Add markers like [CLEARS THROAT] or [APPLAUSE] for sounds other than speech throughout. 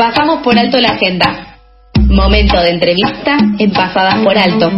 Pasamos por alto la agenda. Momento de entrevista en Pasadas por Alto.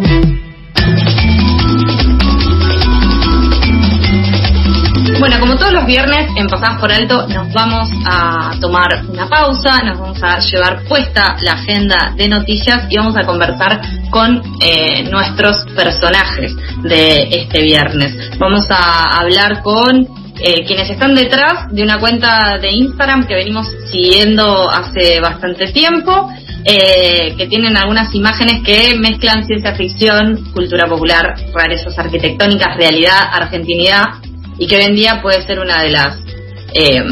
Bueno, como todos los viernes en Pasadas por Alto nos vamos a tomar una pausa, nos vamos a llevar puesta la agenda de noticias y vamos a conversar con eh, nuestros personajes de este viernes. Vamos a hablar con eh, quienes están detrás de una cuenta de Instagram que venimos siguiendo hace bastante tiempo, eh, que tienen algunas imágenes que mezclan ciencia ficción, cultura popular, rarezas arquitectónicas, realidad, argentinidad y que hoy en día puede ser una de las eh,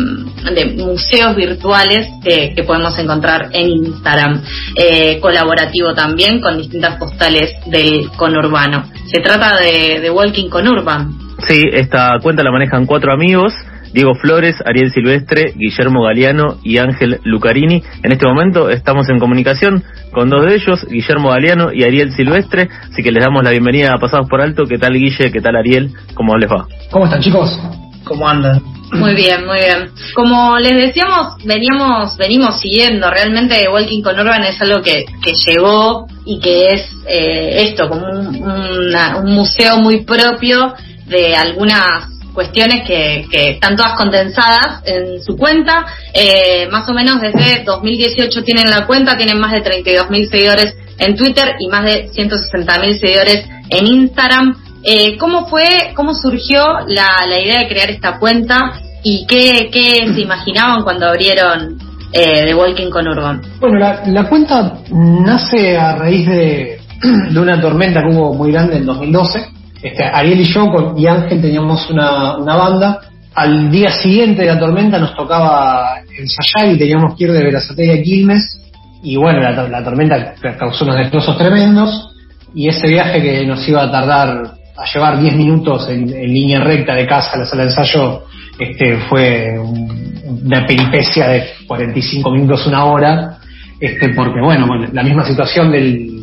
de museos virtuales que, podemos encontrar en Instagram, eh, colaborativo también con distintas postales del conurbano. Se trata de, de Walking Conurban. Sí, esta cuenta la manejan cuatro amigos. Diego Flores, Ariel Silvestre, Guillermo Galeano y Ángel Lucarini. En este momento estamos en comunicación con dos de ellos, Guillermo Galeano y Ariel Silvestre, así que les damos la bienvenida a Pasados por Alto. ¿Qué tal Guille? ¿Qué tal Ariel? ¿Cómo les va? ¿Cómo están chicos? ¿Cómo andan? Muy bien, muy bien. Como les decíamos, veníamos, venimos siguiendo. Realmente Walking con Urban es algo que, que llegó y que es eh, esto, como un, museo muy propio de algunas cuestiones que, que, están todas condensadas en su cuenta. Eh, más o menos desde 2018 tienen la cuenta, tienen más de 32.000 seguidores en Twitter y más de 160.000 seguidores en Instagram. Eh, ¿Cómo fue, cómo surgió la, la, idea de crear esta cuenta y qué, qué se [CLEARS THROAT] imaginaban cuando abrieron eh, The Walking con Urban? Bueno, la, la cuenta nace a raíz de, [CLEARS THROAT] de, una tormenta que hubo muy grande en 2012. Este, Ariel y yo con, y Ángel teníamos una, banda. Al día siguiente de la tormenta nos tocaba ensayar y teníamos que ir de Verazate a Quilmes. Y bueno, la, la tormenta causó unos destrozos tremendos. Y ese viaje que nos iba a tardar a llevar 10 minutos en, línea recta de casa a la sala de ensayo este, fue una peripecia de 45 minutos, una hora, este, porque bueno, la misma situación del,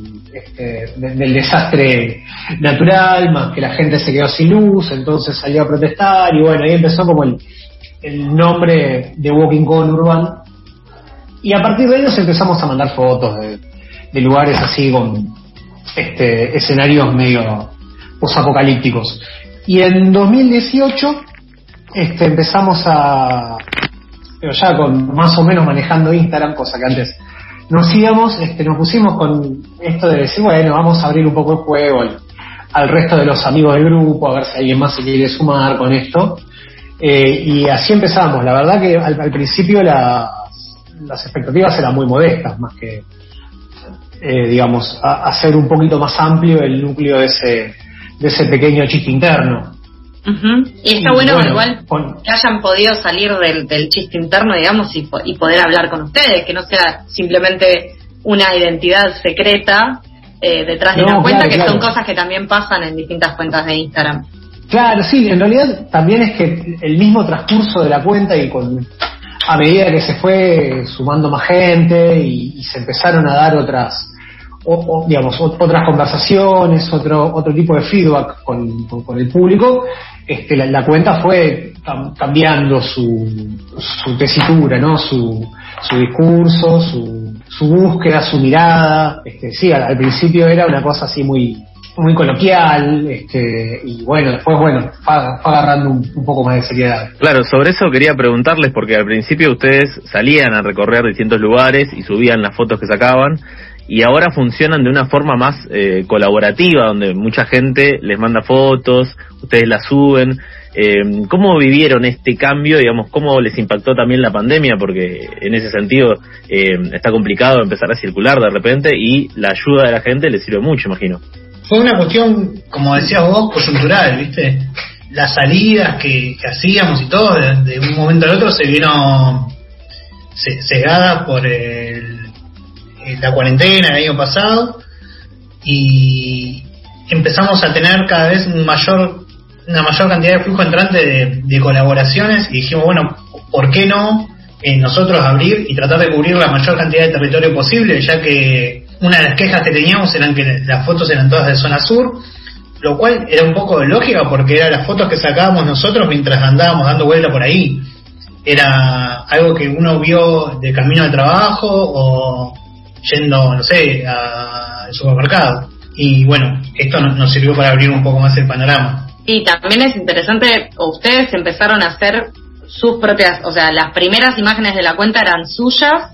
este, del desastre natural, más que la gente se quedó sin luz, entonces salió a protestar y bueno, ahí empezó como el, nombre de Walking Urban. Y a partir de ellos empezamos a mandar fotos de, de lugares así con este, escenarios medio posapocalípticos. Y en 2018 este, empezamos a, pero ya con más o menos manejando Instagram, cosa que antes no hacíamos, este, nos pusimos con esto de decir, bueno, vamos a abrir un poco el juego al, resto de los amigos del grupo, a ver si alguien más se quiere sumar con esto. Eh, y así empezamos. La verdad que al, principio las expectativas eran muy modestas, más que, eh, digamos, hacer un poquito más amplio el núcleo de ese, de ese pequeño chiste interno. Y está bueno, igual que hayan podido salir del, chiste interno, digamos, y, poder hablar con ustedes, que no sea simplemente una identidad secreta eh, detrás de una cuenta, que son cosas que también pasan en distintas cuentas de Instagram. Claro, sí, en realidad también es que el mismo transcurso de la cuenta y con a medida que se fue sumando más gente y se empezaron a dar otras o, digamos, otras conversaciones, otro, otro tipo de feedback con, con, el público, este, la, cuenta fue cambiando su, su tesitura, ¿no? su, su discurso, su, su búsqueda, su mirada. Este, sí, al, principio era una cosa así muy, muy coloquial, este, y bueno, después, bueno, fue, agarrando un, un, poco más de seriedad. Claro, sobre eso quería preguntarles, porque al principio ustedes salían a recorrer distintos lugares y subían las fotos que sacaban, y ahora funcionan de una forma más eh, colaborativa, donde mucha gente les manda fotos, ustedes las suben. Eh, ¿Cómo vivieron este cambio? Digamos, ¿cómo les impactó también la pandemia? Porque en ese sentido eh, está complicado empezar a circular de repente y la ayuda de la gente les sirve mucho, imagino. Fue una cuestión, como decías vos, coyuntural, ¿viste? Las salidas que, hacíamos y todo, de, un momento al otro se vieron cegadas por el la cuarentena el año pasado y empezamos a tener cada vez un mayor una mayor cantidad de flujo entrante de, colaboraciones y dijimos bueno ¿por qué no eh, nosotros abrir y tratar de cubrir la mayor cantidad de territorio posible ya que una de las quejas que teníamos eran que las fotos eran todas de zona sur lo cual era un poco de lógica porque eran las fotos que sacábamos nosotros mientras andábamos dando vuelta por ahí. Era algo que uno vio de camino al trabajo o yendo, no sé, al supermercado. Y bueno, esto nos sirvió para abrir un poco más el panorama. Y también es interesante, ustedes empezaron a hacer sus propias, o sea, las primeras imágenes de la cuenta eran suyas,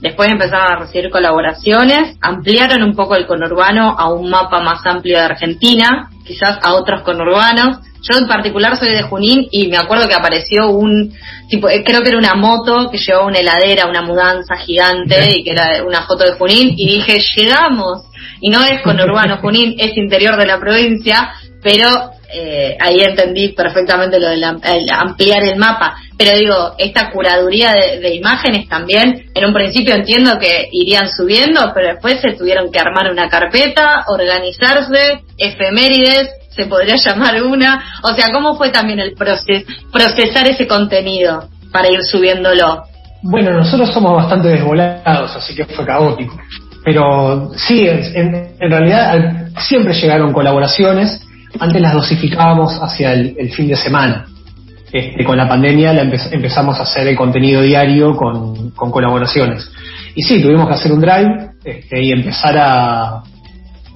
después empezaron a recibir colaboraciones, ampliaron un poco el conurbano a un mapa más amplio de Argentina, quizás a otros conurbanos. Yo en particular soy de Junín y me acuerdo que apareció un tipo, eh, creo que era una moto que llevaba una heladera, una mudanza gigante y que era una foto de Junín y dije, llegamos. Y no es conurbano Junín, [LAUGHS] es interior de la provincia, pero eh, ahí entendí perfectamente lo de ampliar el mapa. Pero digo, esta curaduría de, imágenes también, en un principio entiendo que irían subiendo, pero después se tuvieron que armar una carpeta, organizarse, efemérides, se podría llamar una. O sea, ¿cómo fue también el proceso, procesar ese contenido para ir subiéndolo? Bueno, nosotros somos bastante desvolados, así que fue caótico. Pero sí, en realidad siempre llegaron colaboraciones antes las dosificábamos hacia el, fin de semana. Este, con la pandemia la empezamos a hacer el contenido diario con, colaboraciones. Y sí, tuvimos que hacer un drive este, y empezar a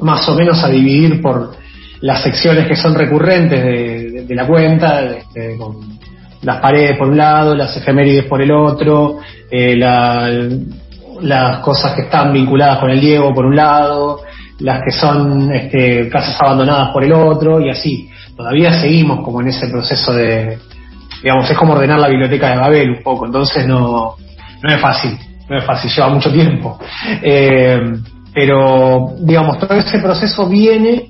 más o menos a dividir por las secciones que son recurrentes de, la cuenta, este, con las paredes por un lado, las efemérides por el otro, eh, las cosas que están vinculadas con el Diego por un lado, las que son este, casas abandonadas por el otro y así. Todavía seguimos como en ese proceso de, digamos, es como ordenar la biblioteca de Babel un poco, entonces no, no es fácil, no es fácil, lleva mucho tiempo. Eh, pero, digamos, todo ese proceso viene,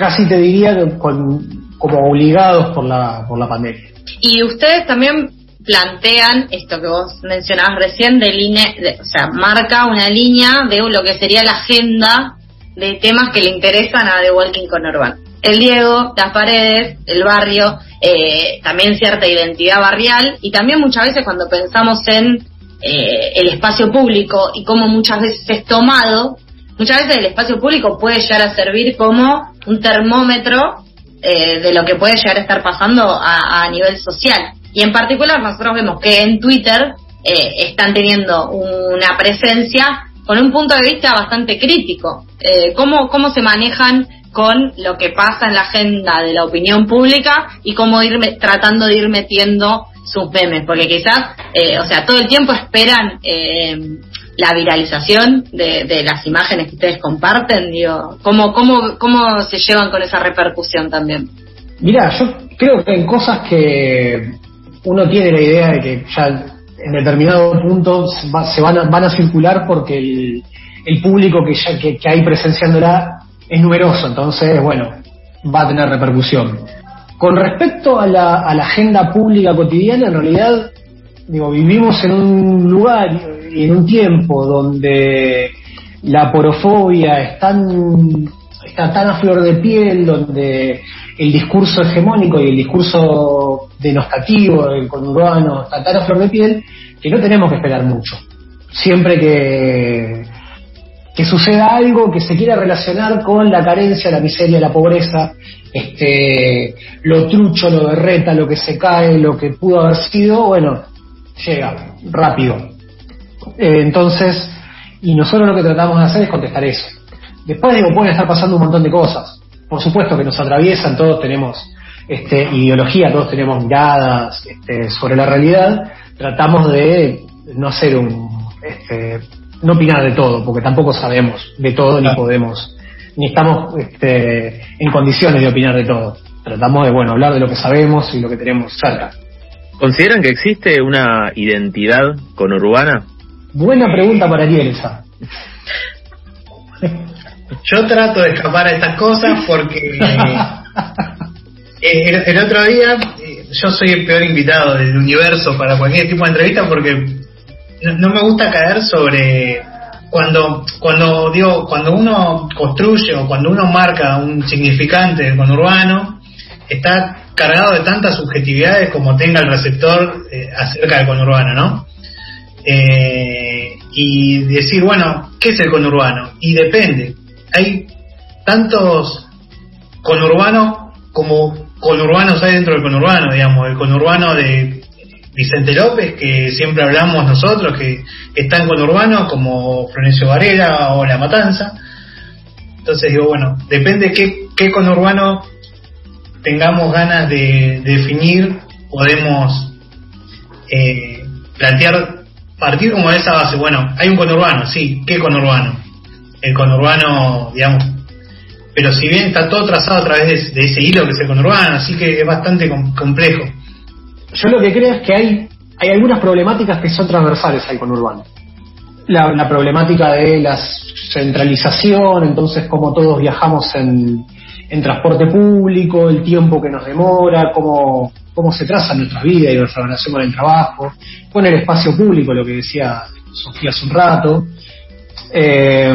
casi te diría, con, como obligados por la, por la pandemia. Y ustedes también plantean esto que vos mencionabas recién de línea, o sea, marca una línea de lo que sería la agenda de temas que le interesan a The Walking con Urbano. El Diego, las paredes, el barrio, eh, también cierta identidad barrial y también muchas veces cuando pensamos en eh, el espacio público y cómo muchas veces es tomado, muchas veces el espacio público puede llegar a servir como un termómetro eh, de lo que puede llegar a estar pasando a nivel social. Y en particular nosotros vemos que en Twitter eh, están teniendo una presencia con un punto de vista bastante crítico. Eh, ¿cómo, ¿Cómo se manejan con lo que pasa en la agenda de la opinión pública y cómo ir tratando de ir metiendo sus memes? Porque quizás, eh, o sea, todo el tiempo esperan eh, la viralización de, de, las imágenes que ustedes comparten. Digo, ¿cómo, cómo, ¿Cómo se llevan con esa repercusión también? Mira, yo creo que en cosas que uno tiene la idea de que ya en determinado punto se van a, van a circular porque el, el público que, ya, que, hay presenciándola es numeroso, entonces, bueno, va a tener repercusión. Con respecto a la, a la agenda pública cotidiana, en realidad, digo, vivimos en un lugar en un tiempo donde la porofobia es tan, está tan a flor de piel, donde el discurso hegemónico y el discurso denostativo del conurbano está tan a flor de piel que no tenemos que esperar mucho. Siempre que, suceda algo que se quiera relacionar con la carencia, la miseria, la pobreza, este, lo trucho, lo berreta, lo que se cae, lo que pudo haber sido, bueno, llega rápido. Eh, entonces, y nosotros lo que tratamos de hacer es contestar eso. Después digo, pueden estar pasando un montón de cosas por supuesto que nos atraviesan, todos tenemos este, ideología, todos tenemos miradas este, sobre la realidad, tratamos de no hacer un, este, no opinar de todo, porque tampoco sabemos de todo ni podemos, ni estamos este, en condiciones de opinar de todo. Tratamos de, bueno, hablar de lo que sabemos y lo que tenemos cerca. ¿Consideran que existe una identidad conurbana? Buena pregunta para Ariel Yo trato de escapar a estas cosas porque eh, el, otro día eh, yo soy el peor invitado del universo para cualquier tipo de entrevista porque no, me gusta caer sobre cuando cuando digo cuando uno construye o cuando uno marca un significante del conurbano está cargado de tantas subjetividades como tenga el receptor eh, acerca del conurbano, ¿no? Y decir, bueno, ¿qué es el conurbano? Y depende hay tantos conurbanos como conurbanos hay dentro del conurbano, digamos, el conurbano de Vicente López, que siempre hablamos nosotros, que están con Urbano, como Florencio Varela o La Matanza. Entonces digo, bueno, depende qué, qué conurbano tengamos ganas de, definir, podemos eh, plantear, partir como de esa base. Bueno, hay un conurbano, sí, ¿qué conurbano? El conurbano, digamos, pero si bien está todo trazado a través de, ese hilo que es el conurbano, así que es bastante complejo. Yo lo que creo es que hay, hay algunas problemáticas que son transversales al conurbano. La, la problemática de la centralización, entonces cómo todos viajamos en, en transporte público, el tiempo que nos demora, cómo, cómo se traza nuestra vida y nuestra relación con el trabajo, con el espacio público, lo que decía Sofía hace un rato. Eh,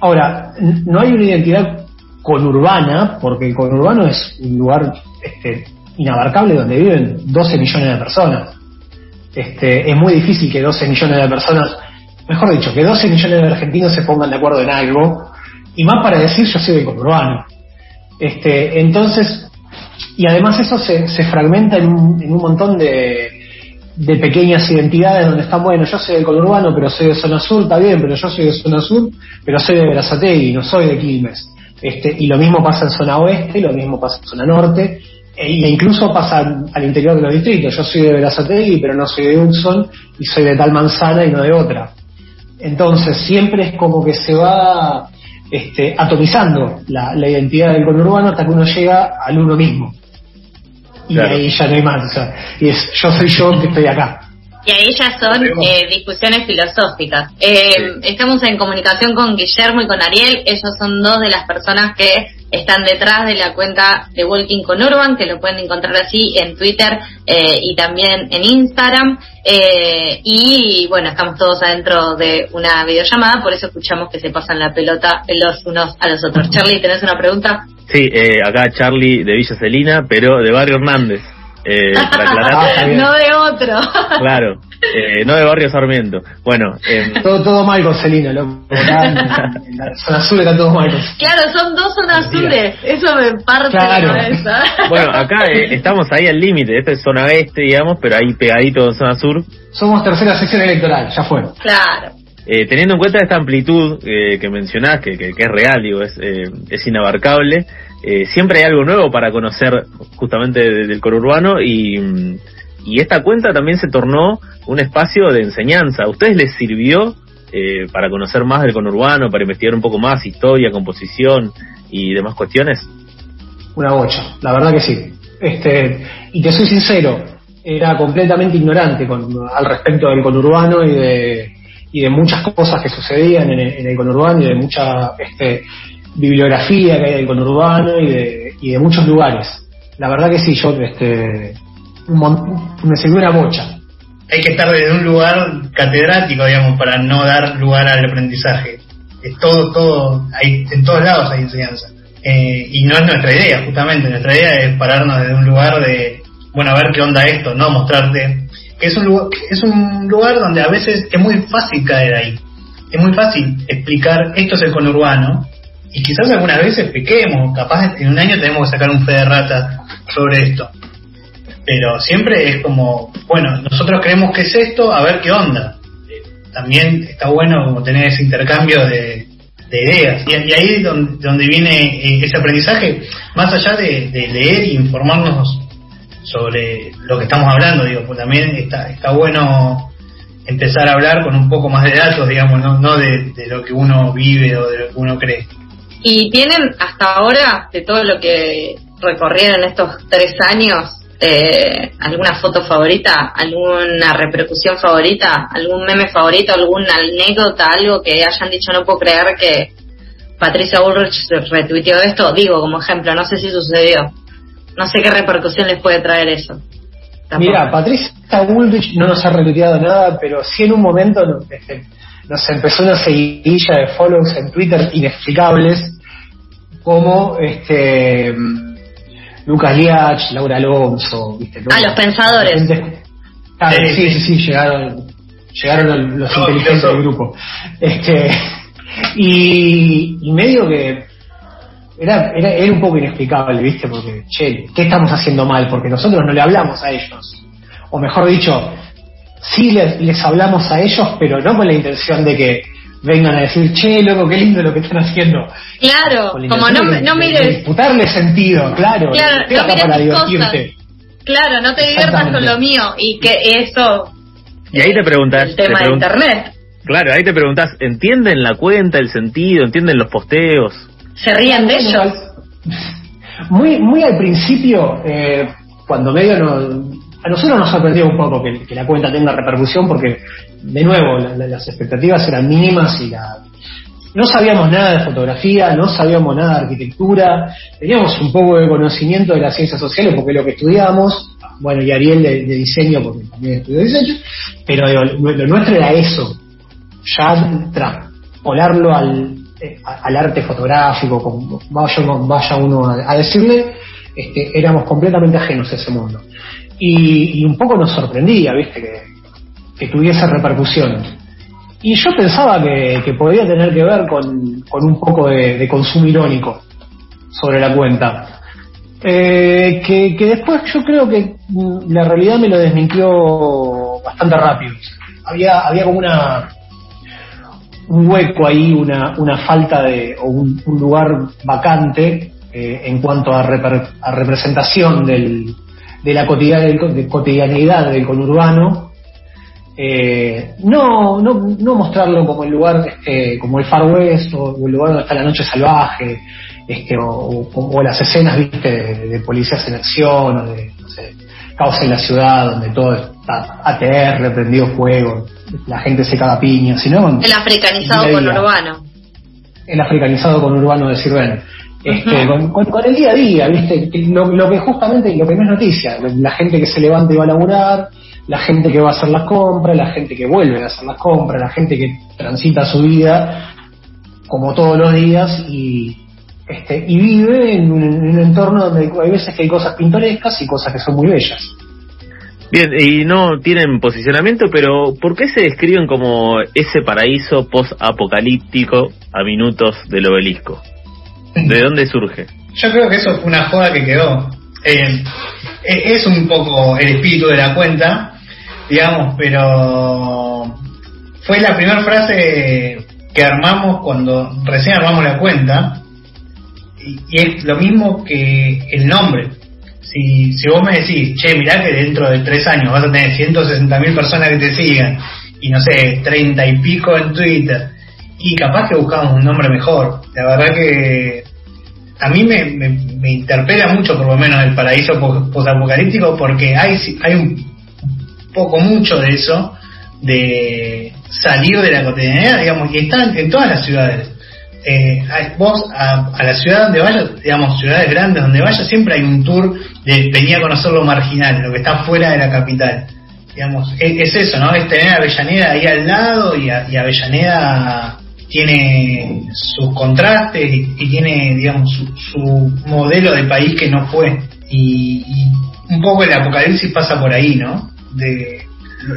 ahora, no hay una identidad conurbana, porque el conurbano es un lugar este, inabarcable donde viven 12 millones de personas. Este, es muy difícil que 12 millones de personas, mejor dicho, que 12 millones de argentinos se pongan de acuerdo en algo y más para decir yo soy del conurbano. Este, entonces, y además eso se, se fragmenta en un, en un montón de, de pequeñas identidades donde están, bueno, yo soy del conurbano, pero soy de zona sur, está bien, pero yo soy de zona sur, pero soy de Berazategui, no soy de Quilmes. Este, y lo mismo pasa en zona oeste, lo mismo pasa en zona norte, e, incluso pasa al interior de los distritos. Yo soy de Berazategui, pero no soy de Hudson, y soy de tal manzana y no de otra. Entonces, siempre es como que se va este, atomizando la, identidad del conurbano hasta que uno llega al uno mismo. Y ahí ya no hay más. y es yo soy yo que estoy acá. Y ahí ya son eh, discusiones filosóficas. Eh, estamos en comunicación con Guillermo y con Ariel. Ellos son dos de las personas que están detrás de la cuenta de Walking con Urban, que lo pueden encontrar así en Twitter eh, y también en Instagram. y bueno, estamos todos adentro de una videollamada, por eso escuchamos que se pasan la pelota los unos a los otros. Charlie, ¿tenés una pregunta? Sí, acá Charlie de Villa Celina, pero de Barrio Hernández. Eh, [LAUGHS] ah, no de otro. claro, eh, no de Barrio Sarmiento. Bueno, eh, todo, todo mal con Celina, loco. [LAUGHS] En la zona azul está todo mal. Claro, son dos zonas azules. Eso me parte la cabeza. [LAUGHS] Bueno, acá eh, estamos ahí al límite. Esta es zona este, digamos, pero ahí pegadito en zona sur. Somos tercera sección electoral, ya fue. Claro. Eh, teniendo en cuenta esta amplitud eh, que mencionás, que, que, es real, digo, es, eh, es inabarcable, eh, siempre hay algo nuevo para conocer justamente del conurbano y, y esta cuenta también se tornó un espacio de enseñanza. ¿A ustedes les sirvió eh, para conocer más del conurbano, para investigar un poco más historia, composición y demás cuestiones? Una bocha, la verdad que sí. Este, y te soy sincero, era completamente ignorante con, al respecto del conurbano y de, y de muchas cosas que sucedían en el, en el conurbano y de mucha este, bibliografía que hay del conurbano y de, y de muchos lugares. La verdad que sí, yo este, me sirvió una bocha. Hay que estar desde un lugar catedrático, digamos, para no dar lugar al aprendizaje. Es todo, todo, hay, en todos lados hay enseñanza. Eh, y no es nuestra idea, justamente. Nuestra idea es pararnos desde un lugar de, bueno, a ver qué onda esto, no mostrarte. Que es un lugar, es un lugar donde a veces es muy fácil caer ahí. Es muy fácil explicar esto es el conurbano y quizás algunas veces pequemos, capaz en un año tenemos que sacar un fe de rata sobre esto. Pero siempre es como, bueno, nosotros creemos que es esto, a ver qué onda. También está bueno tener ese intercambio de, ideas. Y, ahí es donde, viene eh, ese aprendizaje, más allá de, leer e informarnos sobre lo que estamos hablando, digo, pues también está, está bueno empezar a hablar con un poco más de datos, digamos, no, no de, lo que uno vive o de lo que uno cree. Y tienen hasta ahora, de todo lo que recorrieron estos tres años, eh, alguna foto favorita, alguna repercusión favorita, algún meme favorito, alguna anécdota, algo que hayan dicho no puedo creer que Patricia Bullrich retuiteó esto, digo como ejemplo, no sé si sucedió, no sé qué repercusión les puede traer eso. Mira, Patricia Bullrich no nos ha retuiteado nada, pero sí en un momento este, nos empezó una seguidilla de follows en Twitter inexplicables, como este Lucas Liach, Laura Alonso, ¿viste? Ah, los pensadores. sí, sí, sí, llegaron, llegaron los, inteligentes del grupo. Este, [LAUGHS] y, y medio que era, era, era un poco inexplicable, ¿viste? Porque, che, ¿qué estamos haciendo mal? Porque nosotros no le hablamos a ellos. o mejor dicho, sí les, les hablamos a ellos, pero no con la intención de que vengan a decir, che, loco, qué lindo lo que están haciendo. Claro, como no, de- no de mires, disputarle sentido, claro. Claro, no mires para divertirte. claro, no te diviertas con lo mío y que eso, Y ahí te preguntas, el te tema de internet, claro, ahí te preguntas, ¿entienden la cuenta, el sentido, entienden los posteos? Se ríen de ellos. [LAUGHS] Muy, muy al principio, eh, cuando medio no- a nosotros nos sorprendió un poco que, la cuenta tenga repercusión porque, de nuevo, la- la- las expectativas eran mínimas y la, no sabíamos nada de fotografía, no sabíamos nada de arquitectura, teníamos un poco de conocimiento de las ciencias sociales porque lo que estudiamos, bueno, y Ariel de, diseño porque también estudió diseño, pero lo, lo nuestro era eso, ya traspolarlo al, al arte fotográfico, como vaya, uno- a, decirle, este, éramos completamente ajenos a ese mundo. Y, y un poco nos sorprendía, viste, que, tuviese repercusión. Y yo pensaba que, podía tener que ver con, un poco de, de consumo irónico sobre la cuenta. Eh, que, que después yo creo que mm, la realidad me lo desmintió bastante rápido. Había, había como una un hueco ahí, una, una falta de, o un, lugar vacante eh, en cuanto a, reper- a representación del, de la cotidianidad del, conurbano. Eh, no, no, no mostrarlo como el lugar, este, como el Far West o, el lugar donde está la noche salvaje, este, o, o- o las escenas, viste, de, de policías en acción, o de, no sé, caos en la ciudad, donde todo está ATR, prendido fuego, la gente se caga piña, sino El africanizado día. conurbano. el africanizado conurbano de Sirven. Este, Ujú. con, con- con el día a día, ¿viste? Lo, lo que justamente, lo que no es noticia, la gente que se levanta y va a laburar, la gente que va a hacer las compras, la gente que vuelve a hacer las compras, la gente que transita su vida como todos los días y este y vive en un, en un entorno donde hay veces que hay cosas pintorescas y cosas que son muy bellas. Bien, y no tienen posicionamiento, pero ¿por qué se describen como ese paraíso post-apocalíptico a minutos del obelisco? ¿De [CLEARS THROAT] dónde surge? Yo creo que eso fue una joda que quedó. Eh, e- es un poco el espíritu de la cuenta, digamos, pero fue la primera frase que armamos cuando recién armamos la cuenta y, y es lo mismo que el nombre. Si, si vos me decís, che, mirá que dentro de tres años vas a tener 160 mil personas que te sigan y no sé, 30 y pico en Twitter y capaz que buscamos un nombre mejor. La verdad que a mí me, me, interpela mucho, por lo menos, el paraíso po- posapocalíptico, porque hay, hay un poco mucho de eso, de salir de la cotidianidad, digamos, y están en todas las ciudades. Eh, vos a, a la ciudad donde vayas, digamos, ciudades grandes donde vayas, siempre hay un tour de venir a conocer lo marginal, lo que está fuera de la capital. Digamos, es, es eso, ¿no? Es tener a Avellaneda ahí al lado y, a- y Avellaneda tiene sus contrastes y, y tiene, digamos, su, su modelo de país que no fue. Y, y un poco el apocalipsis pasa por ahí, ¿no? De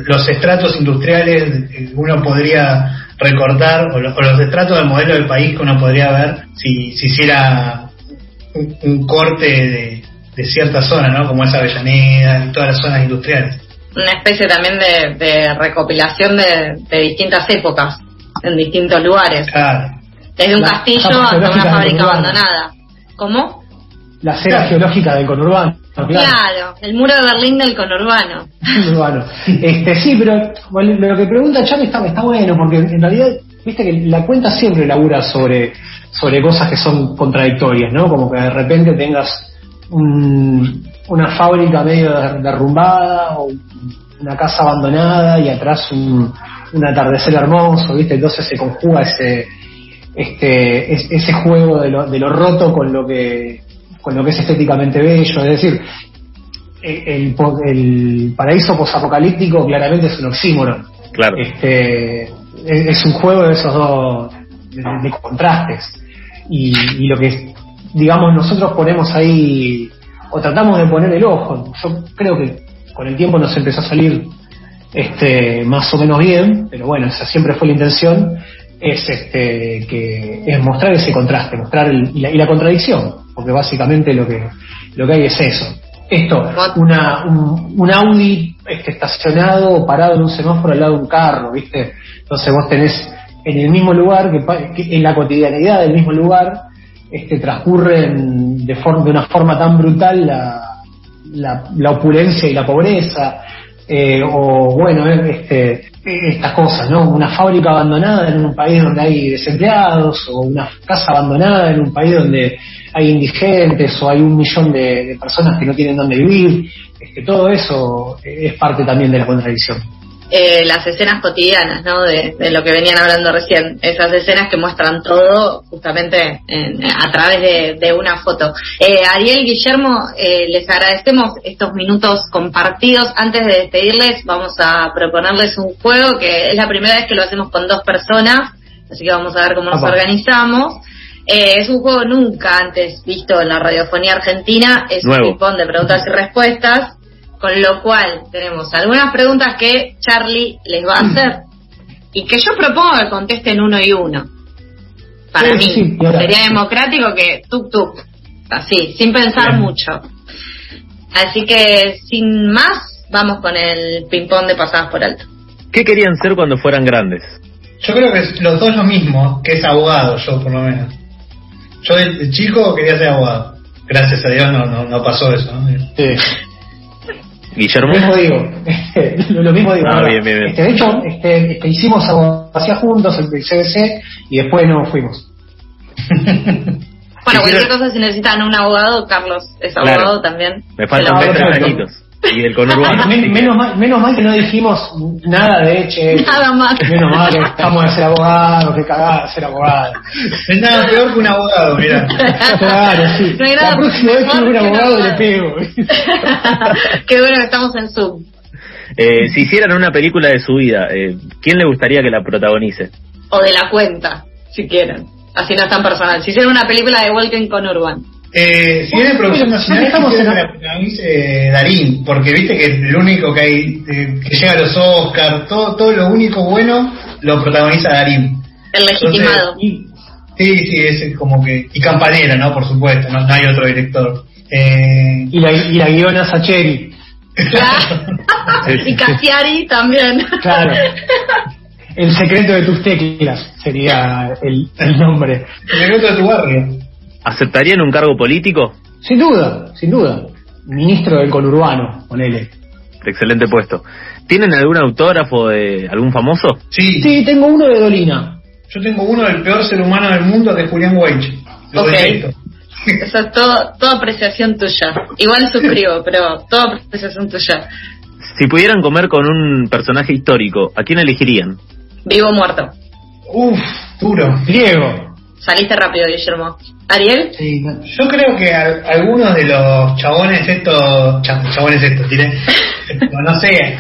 los estratos industriales que uno podría recortar, o, lo- o los estratos del modelo del país que uno podría ver si, si hiciera un, un corte de, de cierta zona, ¿no? Como es Avellaneda y todas las zonas industriales. Una especie también de, de recopilación de, de distintas épocas en distintos lugares. Claro. Desde un La- castillo [LAUGHS] hasta una fábrica abandonada. ¿Cómo? La cera geológica del conurbano, claro. Claro, el muro de Berlín del conurbano. Este, sí, pero bueno, lo que pregunta Chami está, está bueno, porque en realidad, viste que la cuenta siempre labura sobre, sobre cosas que son contradictorias, ¿no? Como que de repente tengas un- una fábrica medio der- derrumbada o una casa abandonada y atrás un, un atardecer hermoso, ¿viste? Entonces se conjuga ese, este, es- ese juego de lo, de lo roto con lo que con lo que es estéticamente bello, es decir, el, paraíso posapocalíptico claramente es un oxímoron. Claro. Este, es, es un juego de esos dos de, de contrastes. Y, y lo que, digamos, nosotros ponemos ahí, o tratamos de poner el ojo. Yo creo que con el tiempo nos empezó a salir este, más o menos bien, pero bueno, esa siempre fue la intención, es este, que es mostrar ese contraste, mostrar el- y, la, y la contradicción, porque básicamente lo que, lo que hay es eso. Esto, una, un, un Audi este, estacionado o parado en un semáforo al lado de un carro, ¿viste? Entonces vos tenés en el mismo lugar, que, en la cotidianidad del mismo lugar, este, transcurren de, forma, de una forma tan brutal la, la, opulencia y la pobreza, eh, o bueno, este, estas cosas, ¿no? Una fábrica abandonada en un país donde hay desempleados, o una casa abandonada en un país donde hay indigentes, o hay un millón de, personas que no tienen dónde vivir, este, todo eso es parte también de la contradicción. Eh, las escenas cotidianas, ¿no? De, lo que venían hablando recién, esas escenas que muestran todo justamente a través de, una foto. Eh, Ariel, Guillermo, eh, les agradecemos estos minutos compartidos. Antes de despedirles, vamos a proponerles un juego que es la primera vez que lo hacemos con dos personas, así que vamos a ver cómo nos organizamos. es un juego nunca antes visto en la radiofonía argentina, es un ping de preguntas y respuestas con lo cual tenemos algunas preguntas que Charlie les va a hacer y que yo propongo que contesten uno y uno. Para mí sería democrático que tuk tuk, así, sin pensar mucho. Así que sin más, vamos con el ping-pong de pasadas por alto. ¿Qué querían ser cuando fueran grandes? Yo creo que los dos lo mismo, que es abogado, yo por lo menos. Yo de, chico quería ser abogado. Gracias a Dios no, no, pasó eso. Sí. [LAUGHS] Guillermo. Lo mismo digo. [LAUGHS] lo mismo digo. Ah, bien, bien, bien. Este, de hecho, este, este, hicimos abogacía juntos, el CBC, y después nos fuimos. bueno, cualquier cosa, si necesitan un abogado, Carlos es abogado también. Me faltan tres añitos y el conurbano. menos, mal, menos mal que no dijimos nada de Eche. Nada más. Menos mal que estamos a ser abogados, que cagada ser abogado. Es nada peor que un abogado, mira. Claro, sí. No hay nada La próxima vez que un abogado le pego. [LAUGHS] Qué bueno que estamos en Zoom. Eh, si hicieran una película de su vida, eh, ¿quién le gustaría que la protagonice? O de la cuenta, si quieren. Así no es tan personal. Si hicieran una película de Walken con Urban. Eh, si viene producción nacional, estamos en la, eh, Darín, porque viste que el único que hay eh, que llega a los Oscars, todo, todo lo único bueno lo protagoniza Darín. El legitimado. sí, sí, es como que. Y Campanera, ¿no? Por supuesto, no, hay otro director. Eh, y, la, y la guiona Sacheri. [LAUGHS] y Cassiari también. Claro. El secreto de tus teclas sería el, el nombre. El secreto de tu barrio. ¿Aceptarían un cargo político? Sin duda, sin duda. Ministro del conurbano, ponele. Excelente puesto. ¿Tienen algún autógrafo de algún famoso? Sí. Sí, tengo uno de Dolina. Yo tengo uno del peor ser humano del mundo, de Julián Weich. Ok. Eso es todo, toda apreciación tuya. Igual suscribo, [LAUGHS] pero toda apreciación tuya. Si pudieran comer con un personaje histórico, ¿a quién elegirían? Vivo o muerto. Uf, duro. Griego. Saliste rápido, Guillermo. ¿Ariel? Sí, yo creo que algunos de los chabones estos, chabones [LAUGHS] estos, no sé,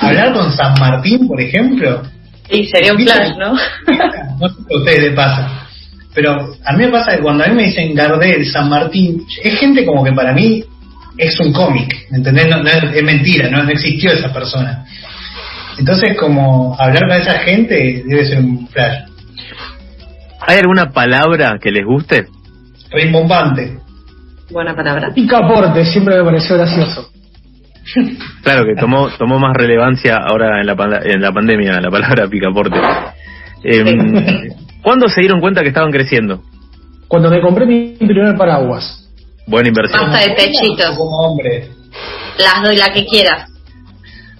hablar con San Martín, por ejemplo. Sí, sería un flash, ¿no? [LAUGHS] no sé si a ustedes les pasa. Pero a mí me pasa que cuando a mí me dicen Gardel, San Martín, es gente como que para mí es un cómic, ¿entendés? No, es, mentira, no, no existió esa persona. Entonces, como hablar con esa gente debe ser un flash. ¿Hay alguna palabra que les guste? Rimbombante. Buena palabra. Picaporte, siempre me pareció gracioso. [LAUGHS] Claro que tomó tomó más relevancia ahora en la, en la pandemia la palabra picaporte. Eh, ¿Cuándo se dieron cuenta que estaban creciendo? Cuando me compré mi primer paraguas. Buena inversión. Basta de techitos. Como hombre. Las doy la que quieras.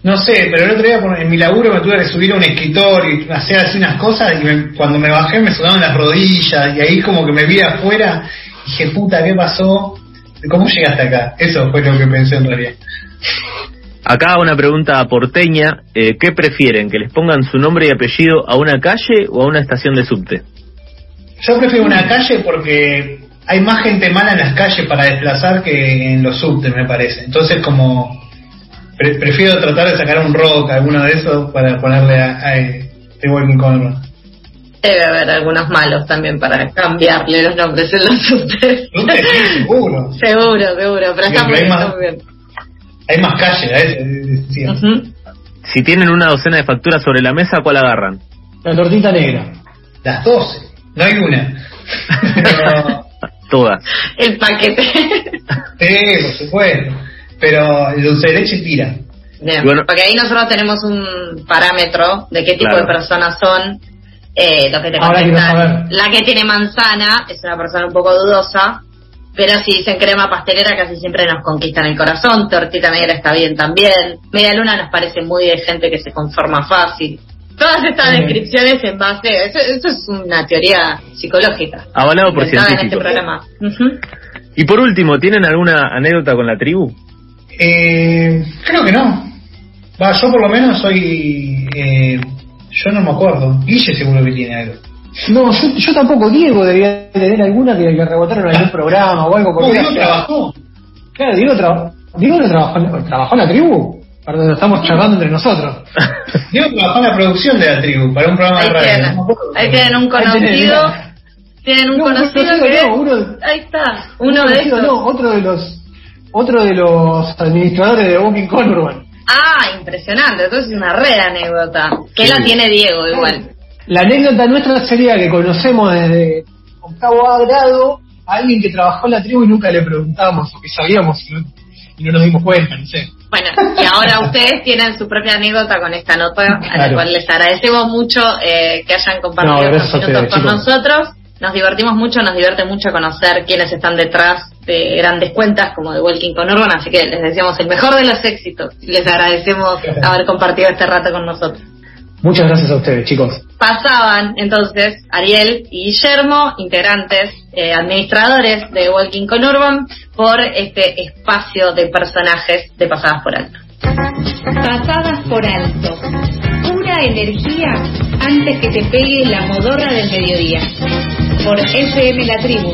No sé, pero el otro día en mi laburo me tuve que subir a un escritorio y hacer así unas cosas y cuando me bajé me sonaban las rodillas y ahí como que me vi afuera y dije, puta, ¿qué pasó? ¿Cómo llegaste acá? Eso fue lo que pensé en realidad. Acá una pregunta porteña, eh, ¿qué prefieren? ¿Que les pongan su nombre y apellido a una calle o a una estación de subte? Yo prefiero una calle porque hay más gente mala en las calles para desplazar que en los subtes, me parece. Entonces como prefiero tratar de sacar un rock, alguno de esos, para ponerle a, a, The Walking Conrad. Debe haber algunos malos también para cambiarle los nombres en los subtes. seguro. [LAUGHS] seguro, seguro, pero está muy, bien. Hay más calles, sí. Si tienen una docena de facturas sobre la mesa, ¿cuál agarran? La tortita negra. Las doce, no hay una. [LAUGHS] Todas. El paquete. sí, por supuesto pero el dulce de leche tira. Bien, Bueno. porque ahí nosotros tenemos un parámetro de qué tipo Claro. de personas son. Eh, lo que te contestan. saber. La que tiene manzana es una persona un poco dudosa, pero si dicen crema pastelera casi siempre nos conquistan el corazón. Tortita negra está bien también. Media luna nos parece muy de gente que se conforma fácil. Todas estas descripciones en base, eso, eso es una teoría psicológica. Avalado por inventada en este científicos. programa. Y por último, ¿tienen alguna anécdota con la tribu? Eh, creo que no. Va, yo por lo menos soy. Eh, yo no me acuerdo. Guille seguro que tiene algo. No, yo, yo tampoco. Diego debía tener alguna que, que rebotaron en algún programa o algo. No, porque- Diego trabajó. Claro, Diego, tra- Diego no trabajó, en- trabajó en la tribu. Perdón, lo estamos charlando entre nosotros. [LAUGHS] Diego trabajó en la producción de la tribu para un programa Ahí de radio. tienen, No ahí tienen un conocido. Tienen un No, conocido que. no, uno- ahí está, uno de esos. No, otro de los otro de los administradores de Walking Conurban. Ah, impresionante. Entonces es una red anécdota. Que Sí. la tiene Diego igual. La anécdota nuestra sería que conocemos desde octavo A grado a alguien que trabajó en la tribu y nunca le preguntamos o que sabíamos y no, y no nos dimos cuenta, no sé. Bueno, y ahora [LAUGHS] ustedes tienen su propia anécdota con esta nota, a la cual les agradecemos mucho eh, que hayan compartido No, estos minutos ustedes, con chicos. nosotros. Nos divertimos mucho, nos divierte mucho conocer quiénes están detrás de grandes cuentas como de Walking con Urban, así que les deseamos el mejor de los éxitos. Les agradecemos haber compartido este rato con nosotros. Muchas gracias a ustedes, chicos. pasaban entonces Ariel y Guillermo, integrantes, eh, administradores de Walking con Urban, por este espacio de personajes de Pasadas por Alto. Pasadas por alto. Pura energía antes que te pegue la modorra del mediodía. Por FM La Tribu